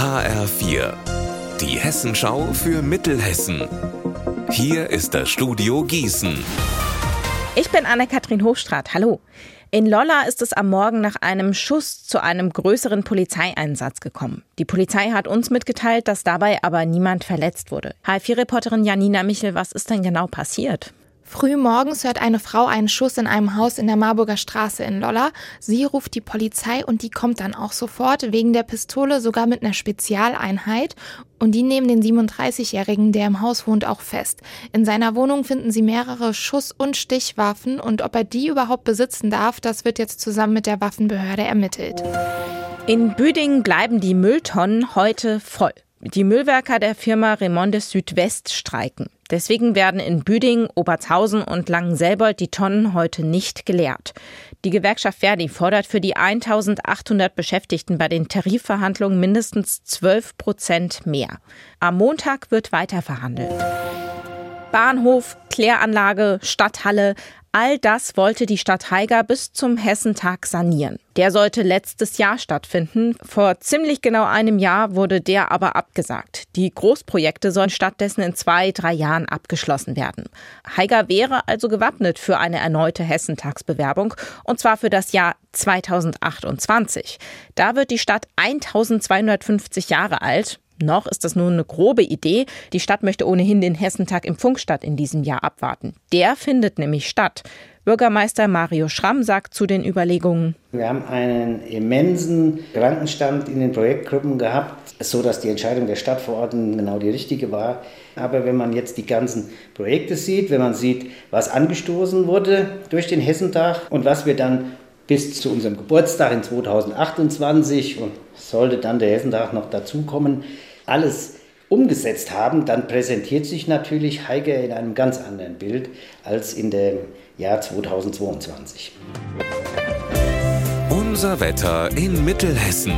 HR4, die Hessenschau für Mittelhessen. Hier ist das Studio Gießen. Ich bin Anne-Kathrin Hochstrat. Hallo. In Lolla ist es am Morgen nach einem Schuss zu einem größeren Polizeieinsatz gekommen. Die Polizei hat uns mitgeteilt, dass dabei aber niemand verletzt wurde. H4-Reporterin Janina Michel, was ist denn genau passiert? Früh morgens hört eine Frau einen Schuss in einem Haus in der Marburger Straße in Lolla. Sie ruft die Polizei und die kommt dann auch sofort, wegen der Pistole sogar mit einer Spezialeinheit. Und die nehmen den 37-Jährigen, der im Haus wohnt, auch fest. In seiner Wohnung finden sie mehrere Schuss- und Stichwaffen und ob er die überhaupt besitzen darf, das wird jetzt zusammen mit der Waffenbehörde ermittelt. In Büdingen bleiben die Mülltonnen heute voll. Die Müllwerker der Firma Remondes Südwest streiken. Deswegen werden in Büdingen, Obertshausen und Langenselbold die Tonnen heute nicht geleert. Die Gewerkschaft Verdi fordert für die 1800 Beschäftigten bei den Tarifverhandlungen mindestens 12 Prozent mehr. Am Montag wird weiter verhandelt. Bahnhof, Kläranlage, Stadthalle, All das wollte die Stadt Haiger bis zum Hessentag sanieren. Der sollte letztes Jahr stattfinden. Vor ziemlich genau einem Jahr wurde der aber abgesagt. Die Großprojekte sollen stattdessen in zwei, drei Jahren abgeschlossen werden. Haiger wäre also gewappnet für eine erneute Hessentagsbewerbung und zwar für das Jahr 2028. Da wird die Stadt 1250 Jahre alt. Noch ist das nur eine grobe Idee. Die Stadt möchte ohnehin den Hessentag im Funkstadt in diesem Jahr abwarten. Der findet nämlich statt. Bürgermeister Mario Schramm sagt zu den Überlegungen. Wir haben einen immensen Krankenstand in den Projektgruppen gehabt, so dass die Entscheidung der Stadtverordneten genau die richtige war. Aber wenn man jetzt die ganzen Projekte sieht, wenn man sieht, was angestoßen wurde durch den Hessentag und was wir dann bis zu unserem Geburtstag in 2028 und sollte dann der Hessentag noch dazukommen, alles umgesetzt haben, dann präsentiert sich natürlich Heike in einem ganz anderen Bild als in dem Jahr 2022. Unser Wetter in Mittelhessen.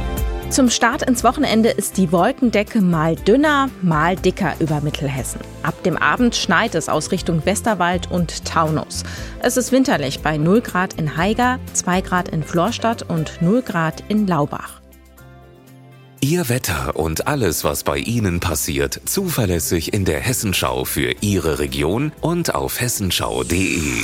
Zum Start ins Wochenende ist die Wolkendecke mal dünner, mal dicker über Mittelhessen. Ab dem Abend schneit es aus Richtung Westerwald und Taunus. Es ist winterlich bei 0 Grad in Haiger, 2 Grad in Florstadt und 0 Grad in Laubach. Ihr Wetter und alles, was bei Ihnen passiert, zuverlässig in der Hessenschau für Ihre Region und auf hessenschau.de.